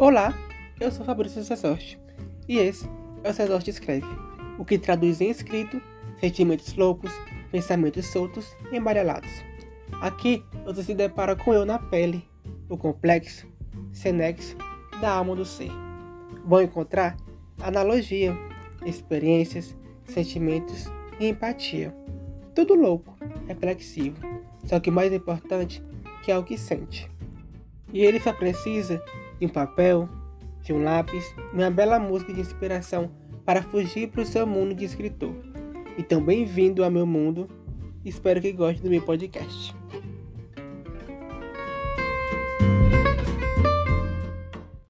Olá, eu sou Fabrício Cesorte e esse é o Cesorte Escreve, o que traduz em escrito sentimentos loucos, pensamentos soltos e embaralhados. Aqui você se depara com eu na pele, o complexo, senexo da alma do ser. Vão encontrar analogia, experiências, sentimentos e empatia. Tudo louco, reflexivo, só que mais importante que é o que sente. E ele só precisa de um papel, de um lápis uma bela música de inspiração para fugir para o seu mundo de escritor. Então, bem-vindo ao meu mundo. Espero que goste do meu podcast.